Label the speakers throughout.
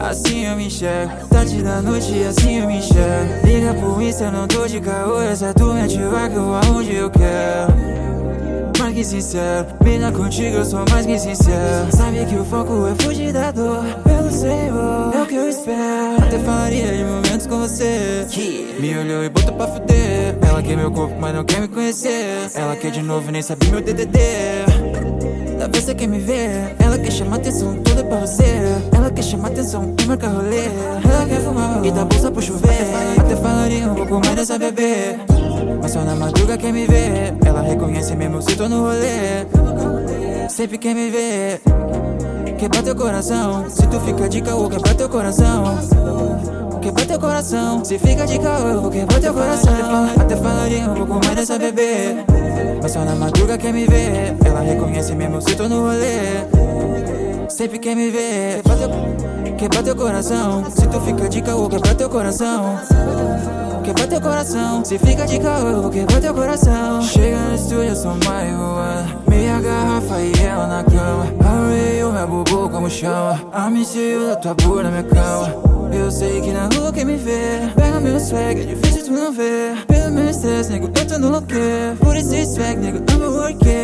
Speaker 1: Assim eu me enxergo, tarde da noite, assim eu me enxergo. Liga pro Insta, eu não tô de caô, essa doente vai que eu vou aonde eu quero. Mais que sincero, mina contigo eu sou mais que sincero. Sabe que o foco é fugir da dor, pelo Senhor, é o que eu espero. Até faria de momentos com você. Me olhou e botou pra fuder. Ela quer meu corpo, mas não quer me conhecer. Ela quer de novo, nem sabe meu DDD. Talvez você quer me ver. Ela quer chamar atenção, é você. Ela quer chamar atenção e marcar rolê. Ela quer fumar e dar bolsa pro chover. Até falaria um pouco mais dessa bebê. Mas só na madruga quer me ver. Ela reconhece mesmo se tô no rolê. Sempre quer me ver. Quebra teu coração. Se tu fica de caô, quebra teu coração. Quebra teu coração. Se fica de caô, quebrar teu coração. Até falaria um pouco mais dessa bebê. Mas só na madruga quer me ver. Ela reconhece mesmo se tô no rolê. Sempre quer me ver. Quebra teu, teu coração. Se tu fica de caô, quebra teu coração. Quebra teu coração. Se fica de caô, quebrar teu coração. Chega no estúdio, sou marihuana. Meia garrafa e ela na cama. Arrei meu bubu como chama. A da tua bunda na minha cama. Eu sei que na rua quem me vê Pega meu swag, é difícil tu não ver Pelo meu estresse, nego, eu tô no loque Por esse swag, nego, I'm a worker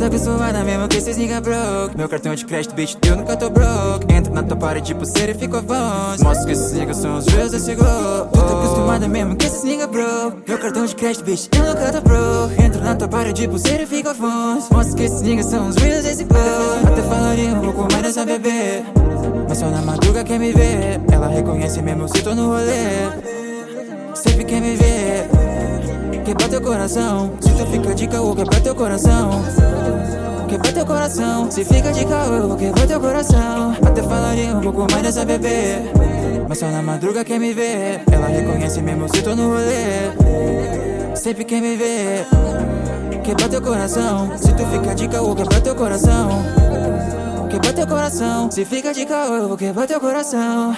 Speaker 1: tá acostumada mesmo que esses nigga broke. Meu cartão de crédito, bitch, eu nunca tô broke. Entro na tua parede de pulseira e fico avanço Mostro que esses niggas são os reis desse globo. Tu tá acostumada mesmo que esses nigga broke. Meu cartão de crédito, bitch, eu nunca tô broke. Entro na tua parede de pulseira e fico avanço Mostro que esses niggas são os reis desse globo. Até falaria um pouco mais dessa bebê. Mas só na madruga quer me ver. Ela reconhece mesmo se tô no rolê. Sempre quer me ver. Quebra teu coração. Se tu fica de caô, quebra teu coração. Quebra teu coração. Se fica de caô, quebrar teu coração. Até falaria um pouco mais dessa bebê. Mas só na madruga quer me ver. Ela reconhece mesmo se tô no rolê. Sempre quer me ver. Quebra teu coração. Se tu fica de caô, quebra teu coração. Quebra teu coração. Se fica de caô, quebrar teu coração.